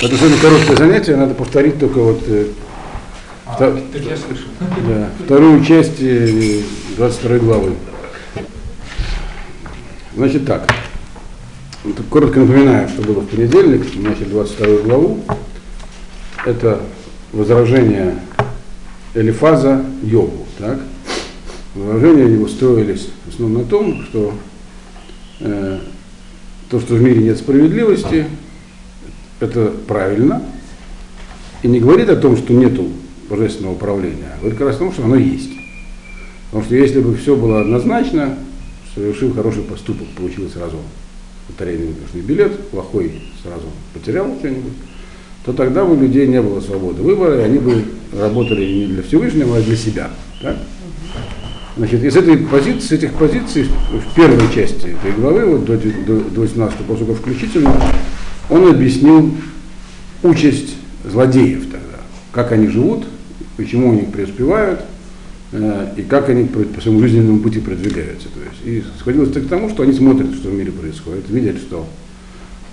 Это самое короткое занятие, надо повторить только вот э, А, Та- так я слышал. да, вторую часть э, 22 главы. Значит так, коротко напоминаю, что было в понедельник, начали 22 главу. Это возражение Элифаза Йову. Так? Возражения его строились в основном на том, что э, то, что в мире нет справедливости, это правильно, и не говорит о том, что нету божественного управления, а говорит как раз о том, что оно есть. Потому что если бы все было однозначно, совершив хороший поступок, получил сразу лотерейный выигрышный билет, плохой сразу потерял что-нибудь, то тогда бы у людей не было свободы выбора, и они бы работали не для Всевышнего, а для себя. Так? Значит, из этой позиции, с этих позиций, в первой части этой главы, вот до, до, до 18 посука включительно, он объяснил участь злодеев тогда, как они живут, почему они преуспевают, э, и как они по, своему жизненному пути продвигаются. То есть, и сходилось так к тому, что они смотрят, что в мире происходит, видят, что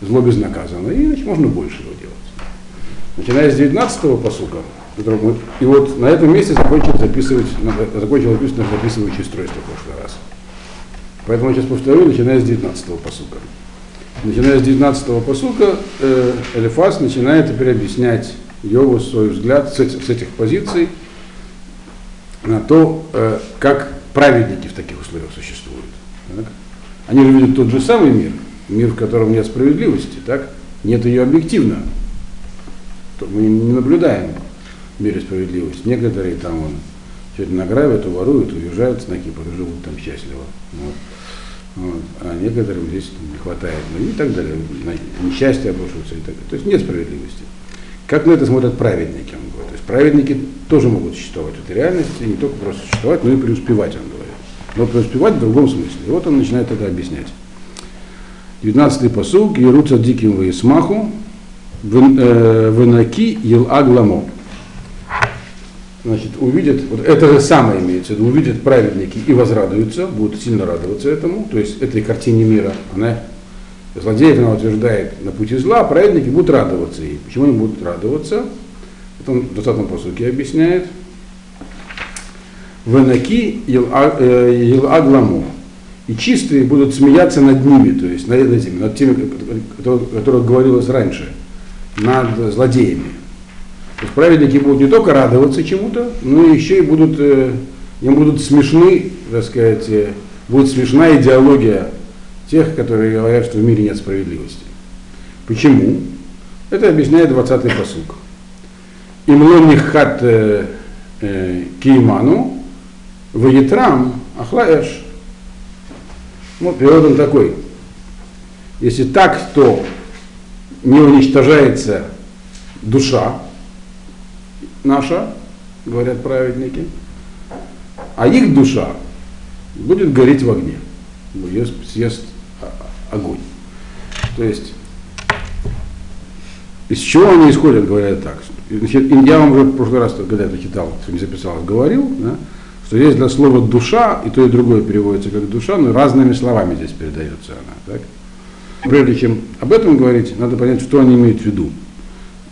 зло безнаказано, и значит, можно больше его делать. Начиная с 19-го посука, и вот на этом месте закончил записывать, закончил записывать наше записывающее устройство в прошлый раз. Поэтому я сейчас повторю, начиная с 19-го посука. Начиная с 19-го посука, э, Элифас начинает теперь объяснять Йову свой взгляд с этих, с этих позиций на то, э, как праведники в таких условиях существуют. так. Они же видят тот же самый мир, мир, в котором нет справедливости, так? нет ее объективно. То Мы не наблюдаем в мире справедливости. Некоторые там вон, что-то награбят, воруют, уезжают с Кипр и живут там счастливо. Вот. Вот. А некоторым здесь не хватает, ну и так далее. На- Несчастье обрушивается и так далее. То есть нет справедливости. Как на это смотрят праведники, он говорит. То есть праведники тоже могут существовать в этой реальности, и не только просто существовать, но и преуспевать, он говорит. Но преуспевать в другом смысле. И вот он начинает это объяснять. 19-й посуг, Еруца диким Ваисмаху, Венаки Ел-Агламо. Значит, увидят, вот это же самое имеется в виду, увидят праведники и возрадуются, будут сильно радоваться этому, то есть этой картине мира, она, злодеев она утверждает на пути зла, а праведники будут радоваться ей. Почему они будут радоваться? Это он в 20 посуке объясняет. Венаки Ел-Агламо. И чистые будут смеяться над ними, то есть над этими, над теми, о которых говорилось раньше, над злодеями. То есть праведники будут не только радоваться чему-то, но еще и будут, э, им будут смешны, так сказать, э, будет смешна идеология тех, которые говорят, что в мире нет справедливости. Почему? Это объясняет 20-й посук. Имлони хат э, кииману, ваетрам ахлаэш. Ну, перевод он такой. Если так, то не уничтожается душа наша, говорят праведники, а их душа будет гореть в огне, ее съест огонь. То есть, из чего они исходят, говорят так. Я вам уже в прошлый раз, когда это читал, не записал, говорил, да, что есть для слова душа, и то, и другое переводится как душа, но разными словами здесь передается она. Так? Прежде чем об этом говорить, надо понять, что они имеют в виду,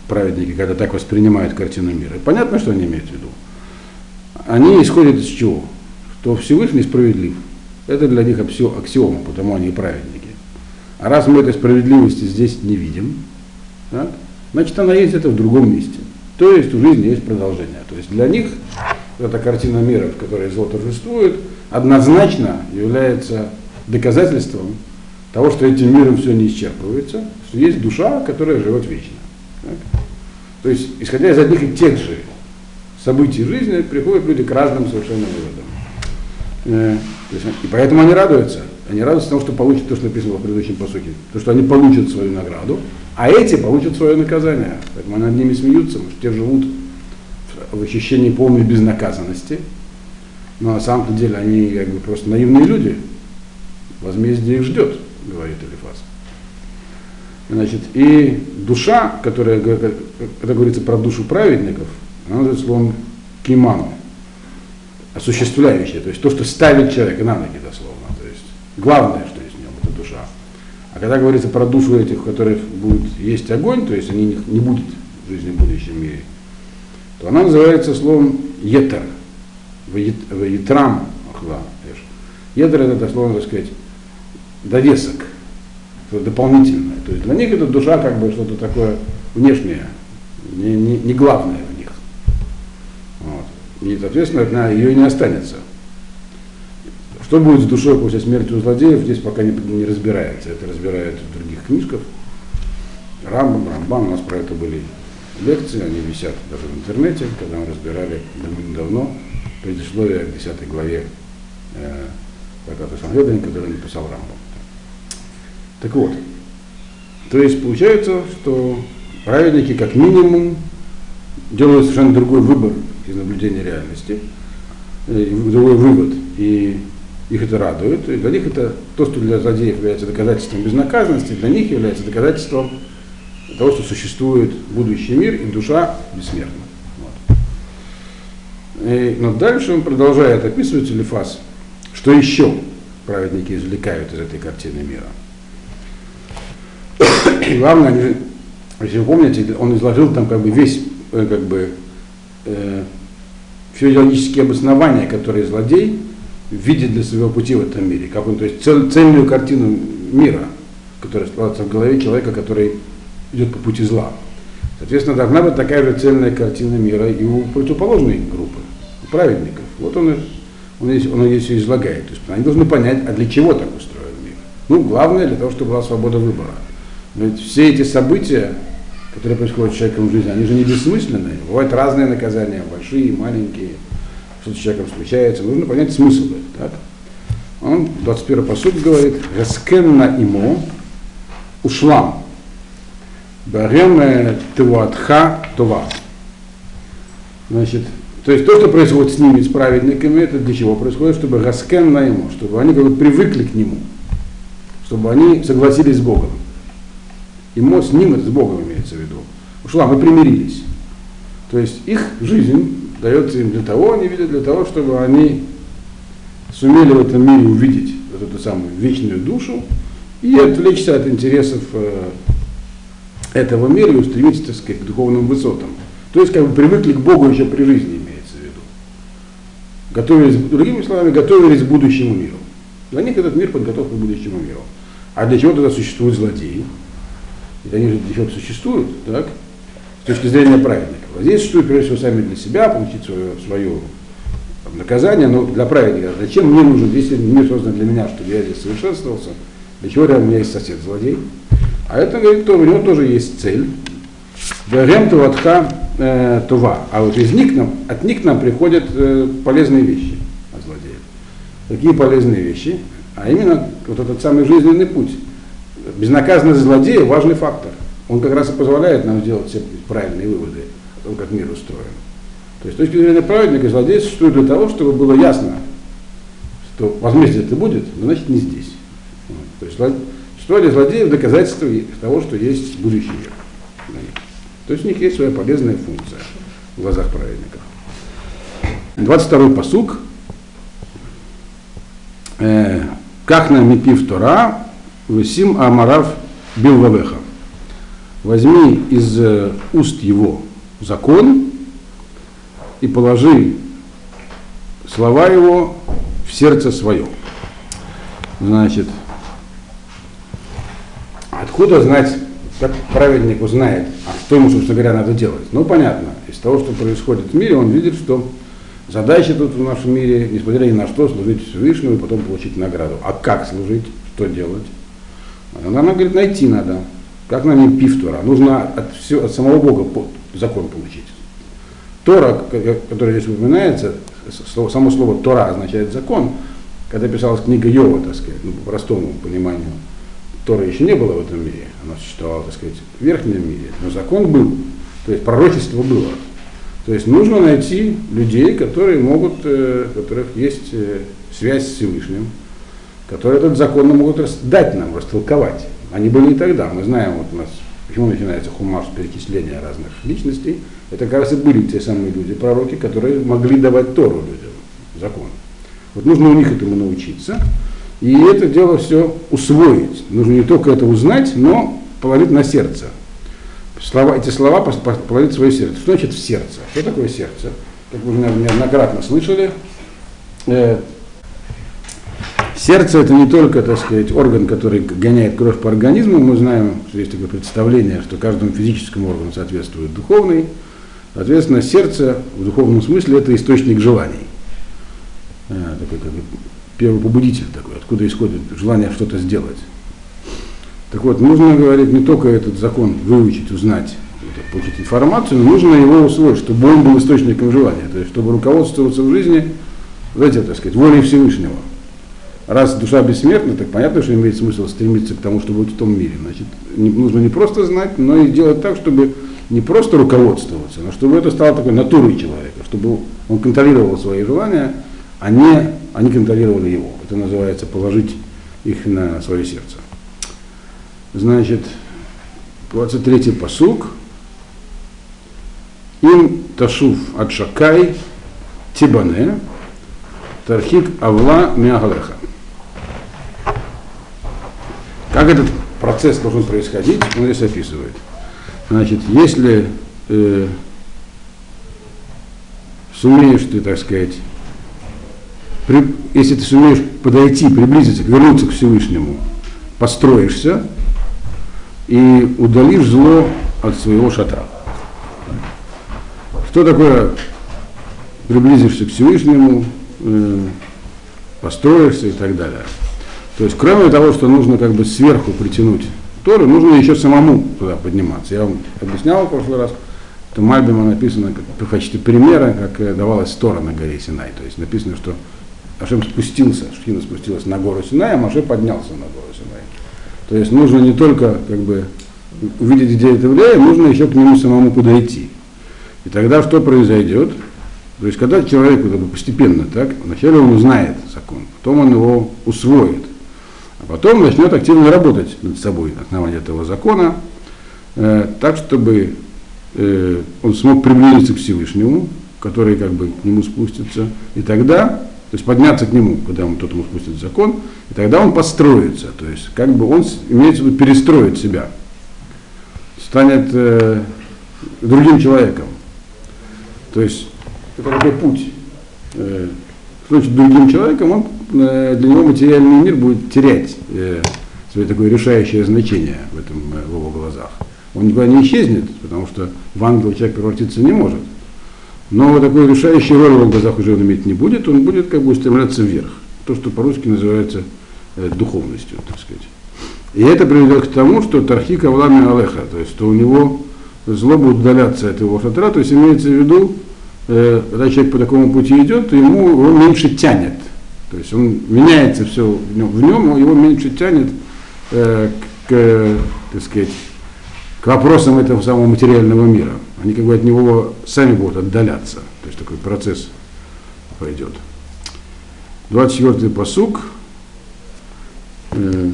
праведники, когда так воспринимают картину мира. Понятно, что они имеют в виду. Они исходят из чего? Что Всевышний справедлив. Это для них аксио- аксиома, потому они и праведники. А раз мы этой справедливости здесь не видим, так, значит она есть это в другом месте. То есть у жизни есть продолжение. То есть для них эта картина мира, в которой зло торжествует, однозначно является доказательством того, что этим миром все не исчерпывается, что есть душа, которая живет вечно. То есть, исходя из одних и тех же событий жизни, приходят люди к разным совершенно выводам. Э, и поэтому они радуются. Они радуются тому, что получат то, что написано в предыдущем посуке. То, что они получат свою награду, а эти получат свое наказание. Поэтому они над ними смеются, потому что те живут в ощущении полной безнаказанности. Но на самом-то деле они как бы просто наивные люди. Возмездие их ждет, говорит Элифаз. Значит, и душа, которая, когда говорится про душу праведников, она называется словом киману, осуществляющая, то есть то, что ставит человека на ноги дословно. То есть главное, что есть в нем, это душа. А когда говорится про душу этих, у которых будет есть огонь, то есть они не, не будут в жизни в будущем мире, то она называется словом етер. Ветрам ахла. Етер это слово, так сказать, довесок, дополнительное. То есть для них эта душа как бы что-то такое внешнее, не, не, не главное в них. Вот. И, соответственно, она, ее не останется. Что будет с душой после смерти у злодеев, здесь пока не, не разбирается. Это разбирают в других книжках. Рамбам, Рамбам, у нас про это были лекции, они висят даже в интернете, когда мы разбирали давно предисловие к 10 главе э, трактата Санхедрин, который написал Рамбам. Так вот, то есть получается, что праведники как минимум делают совершенно другой выбор из наблюдения реальности, э, другой вывод. И их это радует. И для них это то, что для злодеев является доказательством безнаказанности, для них является доказательством того, что существует будущий мир и душа бессмертна. Вот. И, но дальше он продолжает описывать Элифас, что еще праведники извлекают из этой картины мира. И главное, если вы помните, он изложил там как бы весь э, как бы, э, физиологические обоснования, которые злодей видит для своего пути в этом мире. Как он, то есть цель, цельную картину мира, которая складывается в голове человека, который идет по пути зла. Соответственно, должна быть такая же цельная картина мира и у противоположной группы, у праведников. Вот он, он, здесь, он здесь все излагает. То есть они должны понять, а для чего так устроен мир. Ну, главное, для того, чтобы была свобода выбора. Ведь все эти события, которые происходят с человеком в жизни, они же не бессмысленные. Бывают разные наказания, большие, маленькие что с человеком случается, нужно понять смысл этого. Так? Он, 21 посуд говорит, «Раскенна имо ушлам, барем тевуатха това». Значит, то есть то, что происходит с ними, с праведниками, это для чего происходит? Чтобы раскен на ему, чтобы они как бы привыкли к нему, чтобы они согласились с Богом. Имо с ним, с Богом имеется в виду. Ушла, мы примирились. То есть их жизнь дается им для того, они видят для того, чтобы они сумели в этом мире увидеть вот эту самую вечную душу и отвлечься от интересов э, этого мира и устремиться, так сказать, к духовным высотам. То есть, как бы привыкли к Богу еще при жизни, имеется в виду. Готовились, другими словами, готовились к будущему миру. Для них этот мир подготовка к будущему миру. А для чего тогда существуют злодеи? Ведь они же чего существуют, так? С точки зрения праведников. Здесь существует прежде всего сами для себя, получить свое, свое наказание, но для праведника. Зачем мне нужен, если мир создан для меня, чтобы я здесь совершенствовался, для чего рядом у меня есть сосед злодей? А это, говорит, то, у него тоже есть цель. Варем Туватха э, Това. А вот из них нам, от них нам приходят э, полезные вещи от злодеев. Какие полезные вещи? А именно вот этот самый жизненный путь. Безнаказанность злодея важный фактор. Он как раз и позволяет нам сделать все правильные выводы том, как мир устроен. То есть с точки зрения праведника злодей существует для того, чтобы было ясно, что возмездие это будет, но значит не здесь. То есть существование злодеев доказательство того, что есть будущий мир. То есть у них есть своя полезная функция в глазах праведников. 22-й посук. Э, как на мипив Тора, высим амарав билвавеха. Возьми из э, уст его закон и положи слова его в сердце свое. Значит, откуда знать, как праведник узнает, а что ему, собственно говоря, надо делать? Ну, понятно, из того, что происходит в мире, он видит, что задача тут в нашем мире, несмотря ни на что, служить Всевышнему и потом получить награду. А как служить, что делать? Она, она говорит, найти надо. Как нам не пифтура? Нужно от, все, от самого Бога закон получить. Тора, которая здесь упоминается, само слово Тора означает закон, когда писалась книга Йова, так сказать, ну, по простому пониманию, Тора еще не было в этом мире, она существовала, так сказать, в верхнем мире, но закон был, то есть пророчество было. То есть нужно найти людей, которые могут, э, у которых есть э, связь с Всевышним, которые этот закон могут дать нам, растолковать. Они были и тогда. Мы знаем, вот у нас Почему начинается хумаш перечисления разных личностей? Это как раз и были те самые люди, пророки, которые могли давать Тору людям, закон. Вот нужно у них этому научиться. И это дело все усвоить. Нужно не только это узнать, но положить на сердце. Слова, эти слова положить в свое сердце. Что значит в сердце? Что такое сердце? Как вы, наверное, неоднократно слышали, э, сердце это не только, так сказать, орган, который гоняет кровь по организму. Мы знаем, что есть такое представление, что каждому физическому органу соответствует духовный. Соответственно, сердце в духовном смысле это источник желаний. Э, такой как бы первый побудитель такой, откуда исходит желание что-то сделать. Так вот, нужно, говорить не только этот закон выучить, узнать, получить информацию, но нужно его усвоить, чтобы он был источником желания, то есть чтобы руководствоваться в жизни, знаете, так сказать, волей Всевышнего. Раз душа бессмертна, так понятно, что имеет смысл стремиться к тому, чтобы быть в том мире. Значит, не, нужно не просто знать, но и делать так, чтобы не просто руководствоваться, но чтобы это стало такой натурой человека, чтобы он контролировал свои желания, а не они контролировали его. Это называется положить их на свое сердце. Значит, 23-й посук. Им ташув от шакай тибане тархик авла миагалеха. Как этот процесс должен происходить, он здесь описывает. Значит, если э, сумеешь ты, так сказать, при, если ты сумеешь подойти, приблизиться, вернуться к Всевышнему, построишься и удалишь зло от своего шатра. Что такое приблизишься к Всевышнему, э, построишься и так далее. То есть, кроме того, что нужно как бы сверху притянуть Тору, нужно еще самому туда подниматься. Я вам объяснял в прошлый раз, что Мальбима написано как, в качестве примера, как э, давалась Тора на горе Синай. То есть написано, что Ашем спустился, Шхина спустилась на гору Синай, а Маше поднялся на гору Синай. То есть нужно не только как бы увидеть, где это влияет, нужно еще к нему самому подойти. И тогда что произойдет? То есть когда человек как бы, постепенно так, вначале он узнает закон, потом он его усвоит, потом начнет активно работать над собой на основании этого закона, э, так, чтобы э, он смог приблизиться к Всевышнему, который как бы к нему спустится, и тогда то есть подняться к нему, когда он, кто-то ему спустит закон, и тогда он построится. То есть как бы он, имеется в виду, перестроит себя. Станет э, другим человеком. То есть это такой путь. Э, значит, другим человеком, он, для него материальный мир будет терять э, свое такое решающее значение в, этом, э, в его глазах. Он никуда не исчезнет, потому что в ангела человек превратиться не может. Но такой решающей роли в его глазах уже он иметь не будет, он будет как бы устремляться вверх. То, что по-русски называется э, духовностью, так сказать. И это приведет к тому, что Тархика Влами Алеха, то есть что у него зло будет удаляться от его шатра, то есть имеется в виду, э, когда человек по такому пути идет, то ему его меньше тянет. То есть он меняется все в нем, в нем его меньше тянет э, к, так сказать, к вопросам этого самого материального мира. Они как бы от него сами будут отдаляться. То есть такой процесс пойдет. 24-й посук. Э,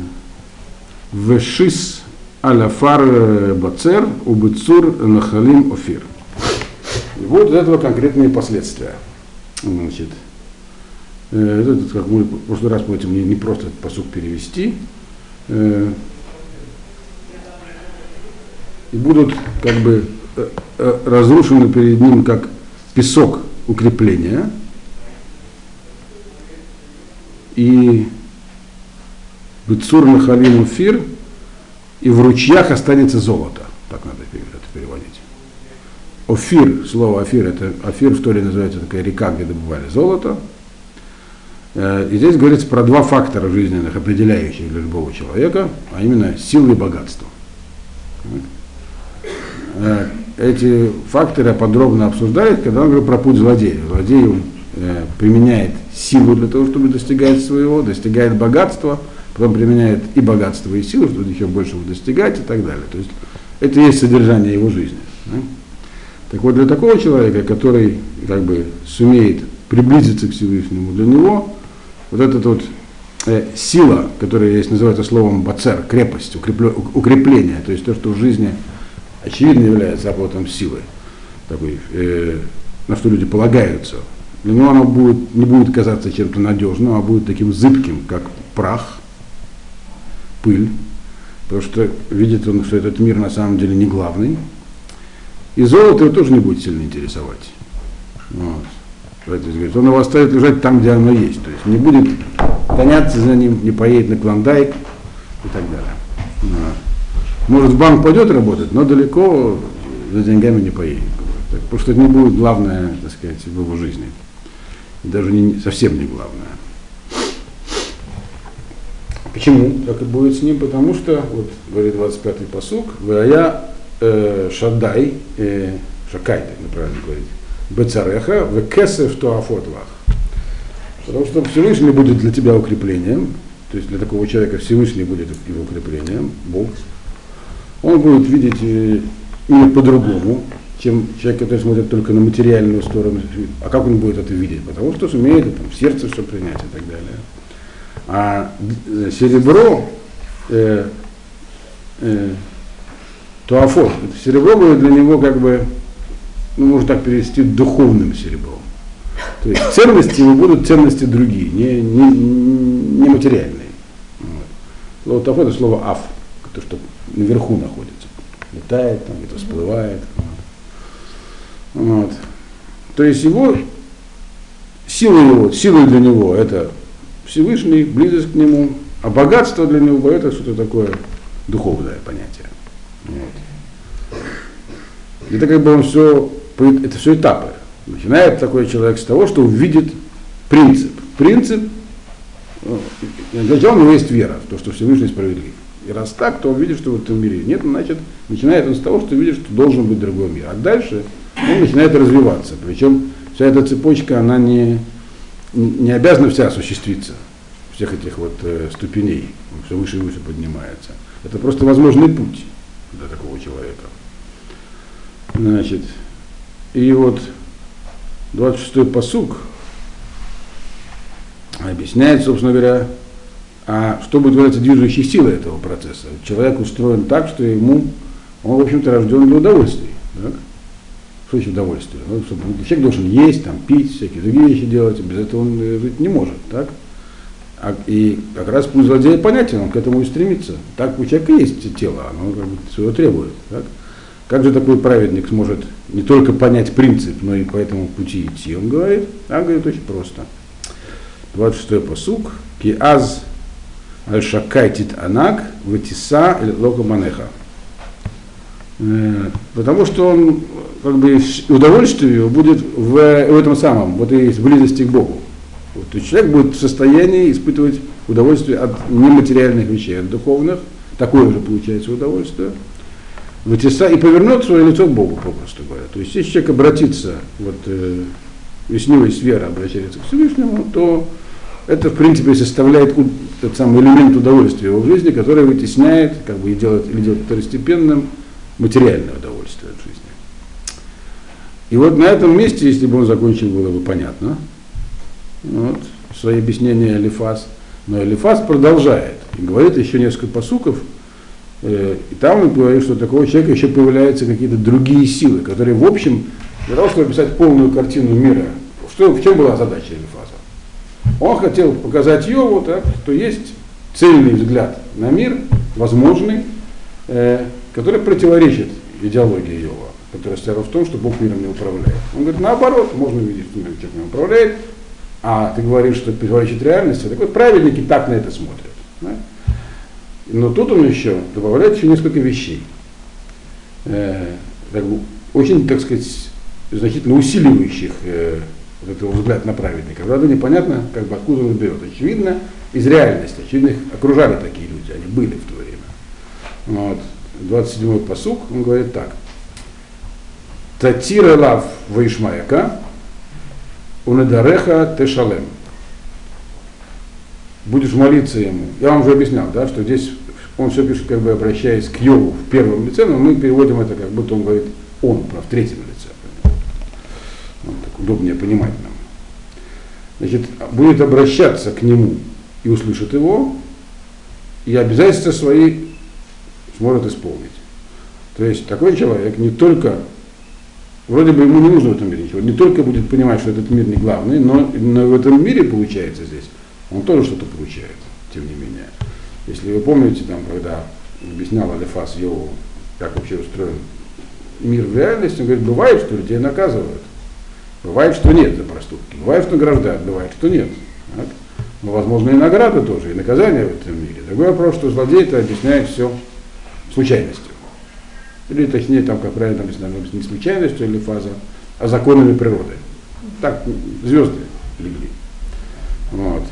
Вешис аляфар бацер убыцур нахалим офир. И вот из этого конкретные последствия. Значит, э, это, как мы в прошлый раз будем не, не просто этот посук перевести. Э, и будут как бы э, э, разрушены перед ним как песок укрепления. И Бецур Махалим Уфир, и в ручьях останется золото. Так надо это переводить. Офир, слово Офир, это Офир в Торе называется такая река, где добывали золото. Э, и здесь говорится про два фактора жизненных, определяющих для любого человека, а именно силы и богатство. Э, эти факторы подробно обсуждает, когда он говорит про путь злодея. Злодей он, э, применяет силу для того, чтобы достигать своего, достигает богатства, потом применяет и богатство, и силу, чтобы еще больше достигать и так далее. То есть это и есть содержание его жизни. Так вот, для такого человека, который как бы сумеет приблизиться к Всевышнему, для него вот эта вот э, сила, которая есть, называется словом бацер, крепость, укрепление, то есть то, что в жизни очевидно является работом силы, такой, э, на что люди полагаются. Для него оно будет, не будет казаться чем-то надежным, а будет таким зыбким, как прах, пыль, потому что видит он, что этот мир на самом деле не главный. И золото его тоже не будет сильно интересовать. Вот. Он его оставит лежать там, где оно есть. То есть не будет гоняться за ним, не поедет на клондайк и так далее. Вот. Может в банк пойдет работать, но далеко за деньгами не поедет. Потому что это не будет главное, так сказать, в его жизни. И даже не, совсем не главное. Почему так и будет с ним? Потому что, вот говорит 25-й посук, я э, Шадай, э, Шакай, так говорить, Бецареха, в Кесев Туафотлах. Потому что Всевышний будет для тебя укреплением, то есть для такого человека Всевышний будет его укреплением, Бог. Он будет видеть э, мир по-другому, чем человек, который смотрит только на материальную сторону. А как он будет это видеть? Потому что сумеет там, в сердце все принять и так далее. А э, серебро, э, э, туафот, серебро будет для него как бы, ну, можно так перевести, духовным серебром. То есть ценности его будут ценности другие, не, не, не материальные. Вот. Слово тафот это слово аф, то, что наверху находится. Летает, там где-то всплывает. Вот. Вот. То есть его, сила его, сила для него это Всевышний, близость к нему, а богатство для него это что-то такое духовное понятие. Вот. Это как бы он все, это все этапы. Начинает такой человек с того, что увидит принцип. Принцип, для у него есть вера в то, что Всевышний справедлив. И раз так, то он видит, что в этом мире нет, значит, начинает он с того, что видит, что должен быть другой мир. А дальше он начинает развиваться. Причем вся эта цепочка, она не, не обязана вся осуществиться, всех этих вот э, ступеней, он все выше и выше поднимается. Это просто возможный путь для такого человека. Значит, и вот 26-й посук объясняет, собственно говоря, а что будет являться движущей силой этого процесса. Человек устроен так, что ему, он, в общем-то, рожден для удовольствий. Так? Что значит удовольствие? Ну, чтобы, человек должен есть, там, пить, всякие другие вещи делать, без этого он жить не может. Так? А, и как раз путь злодея понятен, он к этому и стремится. Так у человека есть тело, оно как бы своего требует. Так? Как же такой праведник сможет не только понять принцип, но и по этому пути идти? Он говорит, а говорит очень просто. 26-й посук. Киаз аль-шакайтит анак ватиса лока манеха. Э, потому что он, как бы, удовольствие будет в, в этом самом, вот и в близости к Богу. Вот, то есть человек будет в состоянии испытывать удовольствие от нематериальных вещей, от духовных, такое же получается удовольствие, вытеса и повернет свое лицо к Богу, попросту говоря. То есть если человек обратится, вот э, веснивость вера обращается к Всевышнему, то это, в принципе, составляет тот самый элемент удовольствия его в жизни, который вытесняет, как бы и делает, или делает второстепенным материальное удовольствие от жизни. И вот на этом месте, если бы он закончил, было бы понятно. Вот, свои объяснения Элифас. Но Элифас продолжает и говорит еще несколько посуков, и там он говорит, что у такого человека еще появляются какие-то другие силы, которые, в общем, для того, чтобы описать полную картину мира, что, в чем была задача Элифаза? Он хотел показать Йову, так, что есть цельный взгляд на мир, возможный, э, который противоречит идеологии Йова, которая стояла в том, что Бог миром не управляет. Он говорит, наоборот, можно увидеть, что мир человек не управляет, а ты говоришь, что противоречит реальности, так вот праведники так на это смотрят. Да? Но тут он еще добавляет еще несколько вещей. Э, как бы, очень, так сказать, значительно усиливающих э, вот этого взгляд на праведника. Правда, непонятно, как бы откуда он берет. Очевидно, из реальности. Очевидно, их окружали такие люди, они были в то время. Вот. 27-й посук, он говорит так. Татира лав ваишмаяка, унадареха тешалем. Будешь молиться ему. Я вам уже объяснял, да, что здесь он все пишет, как бы обращаясь к Йову в первом лице, но мы переводим это, как будто он говорит он, в третьем лице. Вот, так удобнее понимать нам. Значит, будет обращаться к нему и услышит его, и обязательства свои сможет исполнить. То есть такой человек не только, вроде бы ему не нужно в этом мире ничего, не только будет понимать, что этот мир не главный, но, но в этом мире получается здесь, он тоже что-то получает. тем не менее. Если вы помните, там, когда объяснял Алифас Йову, как вообще устроен мир в реальности, он говорит, бывает, что людей наказывают. Бывает, что нет за проступки. Бывает, что награждают, бывает, что нет. Так? Но, возможно, и награды тоже, и наказания в этом мире. Другой вопрос, что злодей это объясняет все случайностью. Или точнее, там, как правильно объясняют, не случайностью или фаза, а законами природы. Так, звезды легли. Вот.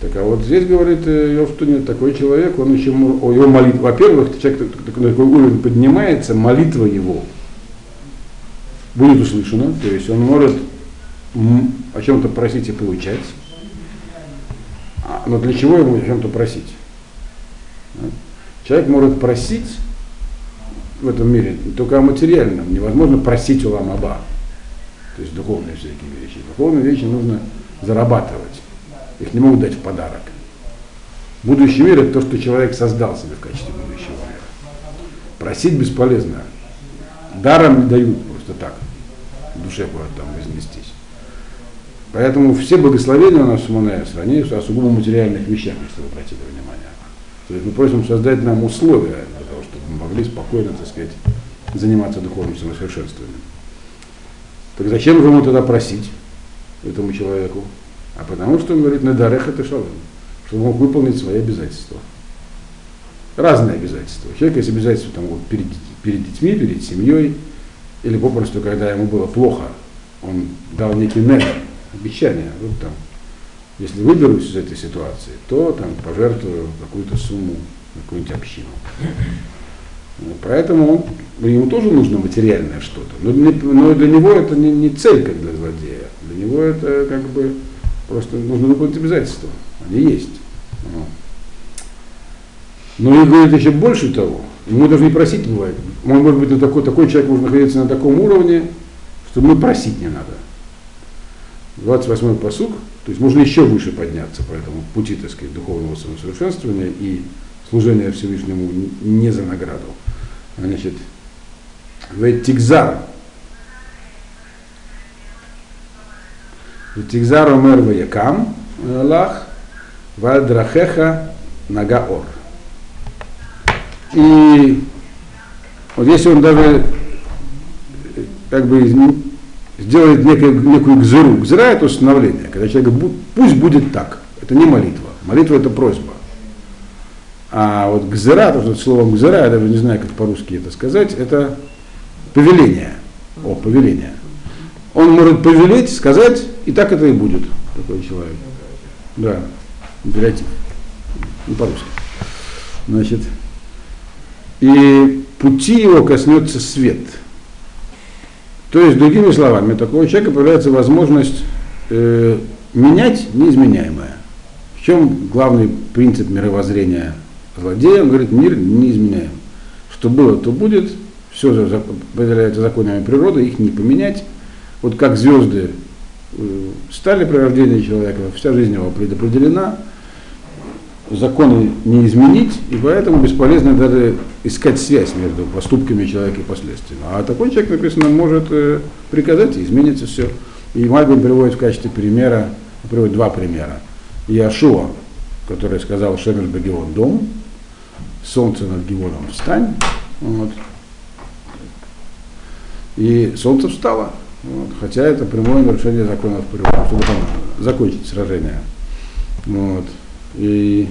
Так а вот здесь говорит э, Йов, что нет, такой человек, он еще, его молитва, во-первых, человек на такой уровень поднимается, молитва его будет услышана, то есть он может о чем-то просить и получать. А, но для чего ему о чем-то просить? Человек может просить в этом мире только о материальном. Невозможно просить у ламаба. То есть духовные всякие вещи. Духовные вещи нужно зарабатывать. Их не могут дать в подарок. Будущий мир это то, что человек создал себе в качестве будущего мира. Просить бесполезно. Даром не дают просто так. В душе куда там вознестись. Поэтому все благословения у нас в Мунесра, они о сугубо материальных вещах, если вы обратили внимание. То есть мы просим создать нам условия для того, чтобы мы могли спокойно, так сказать, заниматься духовным самосовершенствованием. Так зачем же ему тогда просить этому человеку? А потому что он говорит, на дарех это шалом, чтобы он мог выполнить свои обязательства. Разные обязательства. Человек есть обязательства там, вот, перед, перед детьми, перед семьей, или попросту, когда ему было плохо, он дал некий недр, обещание, вот там, если выберусь из этой ситуации, то там пожертвую какую-то сумму на какую-нибудь общину. Поэтому он, ему тоже нужно материальное что-то. Но, но для него это не, не цель, как для злодея. Для него это как бы Просто нужно выполнить обязательства. Они есть. Но и говорит еще больше того. Мы даже не просить бывает. Он может быть на такой, такой человек может находиться на таком уровне, что мы просить не надо. 28-й посуг, то есть можно еще выше подняться по этому пути, так сказать, духовного самосовершенствования и служения Всевышнему не за награду. Значит, Ветикзар, Тигзар омер ваякам лах, вадрахеха нагаор. И вот если он даже как бы сделает некую, некую гзыру. Гзыра это установление, когда человек говорит, пусть будет так. Это не молитва. Молитва это просьба. А вот гзыра, то, что слово гзыра, я даже не знаю, как по-русски это сказать, это повеление. О, повеление. Он может повелеть, сказать, и так это и будет, такой человек. Да, императив. Не по-русски. Значит, и пути его коснется свет. То есть, другими словами, у такого человека появляется возможность э, менять неизменяемое. В чем главный принцип мировоззрения злодея? Он говорит, мир неизменяем. Что было, то будет, все определяется законами природы, их не поменять. Вот как звезды стали при рождении человека, вся жизнь его предопределена, законы не изменить, и поэтому бесполезно даже искать связь между поступками человека и последствиями. А такой человек, написано, может э, приказать, и изменится все. И Мальбин приводит в качестве примера, приводит два примера. Яшуа, который сказал Шемер Багион дом, солнце над Гевоном встань, вот. и солнце встало. Вот, хотя это прямое нарушение законов чтобы там закончить сражение. Вот. И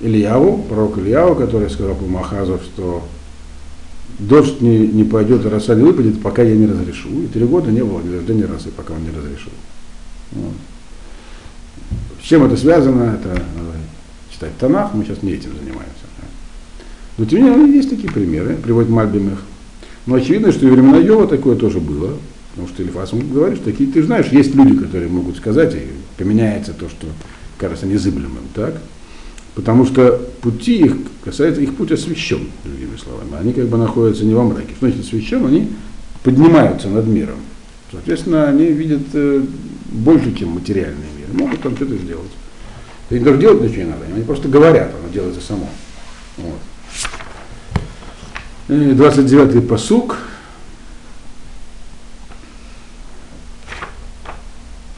Ильяву, пророк Ильяву, который сказал по Махазу, что дождь не, не пойдет, роса не выпадет, пока я не разрешу. И три года не было дождя ни разу, пока он не разрешил. Вот. С чем это связано, это надо читать Танах, мы сейчас не этим занимаемся. Но тем не менее есть такие примеры, приводит Мальбим их. Но очевидно, что и времена Йова такое тоже было. Потому что Элифас говорит, что такие, ты знаешь, есть люди, которые могут сказать, и поменяется то, что кажется незыблемым, так? Потому что пути их касается, их путь освящен, другими словами. Они как бы находятся не во мраке. Что значит освящен? Они поднимаются над миром. Соответственно, они видят э, больше, чем материальный мир. Могут там что-то сделать. Им даже делать ничего не надо. Они просто говорят, оно делается само. Вот. 29-й посук.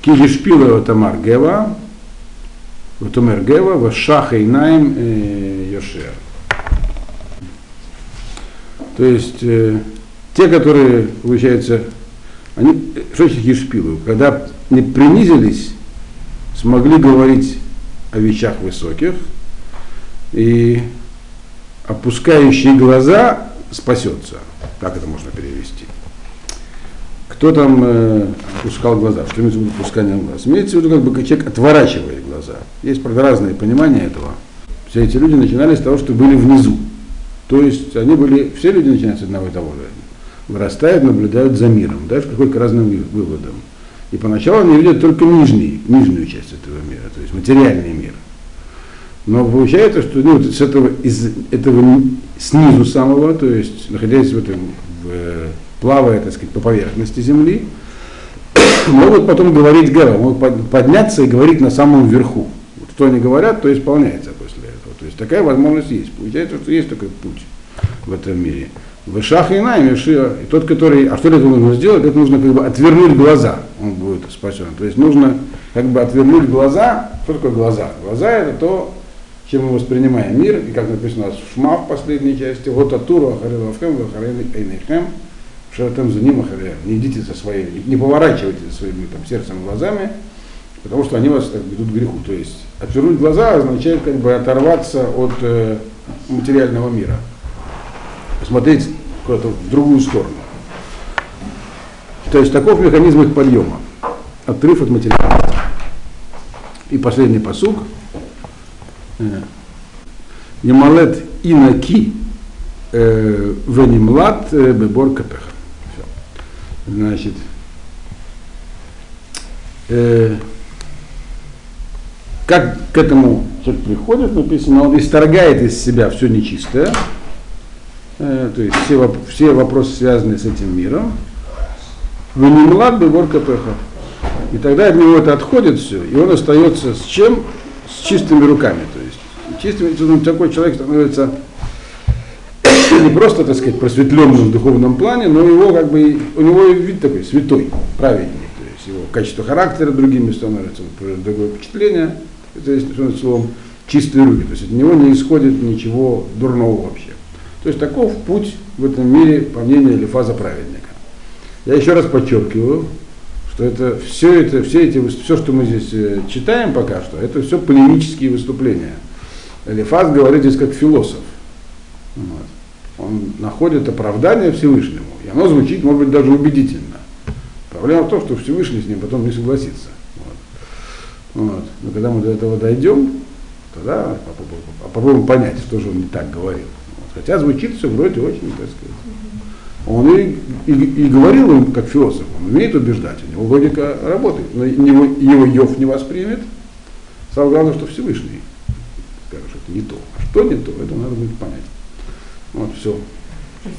Кижишпила Тамар Гева, Тумер Гева, Вашаха и Найм Йошер. То есть э, те, которые, получается, они, что значит ешпилу? Когда не принизились, смогли говорить о вещах высоких, и опускающие глаза спасется. Так это можно перевести. Кто там э, опускал глаза? Что имеется в виду опускание глаз? Имеется в виду, как бы человек отворачивает глаза. Есть, правда, разные понимания этого. Все эти люди начинали с того, что были внизу. То есть они были, все люди начинают с одного и того же. Вырастают, наблюдают за миром, даже приходят к разным выводам. И поначалу они видят только нижний, нижнюю часть этого мира, то есть материальный мир. Но получается, что ну, с этого, из этого снизу самого, то есть находясь в этом, в, плавая, так сказать, по поверхности Земли, могут потом говорить Гера, могут подняться и говорить на самом верху. Вот что они говорят, то исполняется после этого. То есть такая возможность есть. Получается, что есть такой путь в этом мире. Вышах и Найм, и тот, который, а что для этого нужно сделать? Это нужно как бы отвернуть глаза, он будет спасен. То есть нужно как бы отвернуть глаза. Что такое глаза? Глаза это то, чем мы воспринимаем мир, и как написано в Шма в последней части, вот Атуру Ахарилавхем, Эйнехем, Шаратем за ним Не идите со своей, не поворачивайте со своими там, сердцем и глазами, потому что они вас так, ведут к греху. То есть отвернуть глаза означает как бы оторваться от э, материального мира, посмотреть куда-то в другую сторону. То есть таков механизм их подъема. Отрыв от материала. И последний посук – Ямалет инаки венимлад бебор капеха. Значит, э, как к этому человек приходит, написано, он исторгает из себя все нечистое, э, то есть все, все вопросы, связанные с этим миром, венимлад бебор капеха. И тогда от него это отходит все, и он остается с чем? С чистыми руками. То есть чистым такой человек становится не просто, так сказать, просветленным в духовном плане, но его как бы, у него вид такой святой, праведник. То есть его качество характера другими становится, другое впечатление, это есть, словом, чистые руки. То есть от него не исходит ничего дурного вообще. То есть таков путь в этом мире, по мнению Элифаза праведника. Я еще раз подчеркиваю, что это все это, все эти, все, что мы здесь э, читаем пока что, это все полемические выступления. Элифаз говорит здесь как философ. Вот. Он находит оправдание Всевышнему, и оно звучит, может быть, даже убедительно. Проблема в том, что Всевышний с ним потом не согласится. Вот. Вот. Но когда мы до этого дойдем, тогда попробуем понять, что же он не так говорил. Вот. Хотя звучит все вроде очень, так сказать. Он и, и, и говорил им как философ, он умеет убеждать, у него логика работает, но его, его Йов не воспримет. Самое главное, что Всевышний скажет, что это не то. А что не то, это надо будет понять. Вот, все.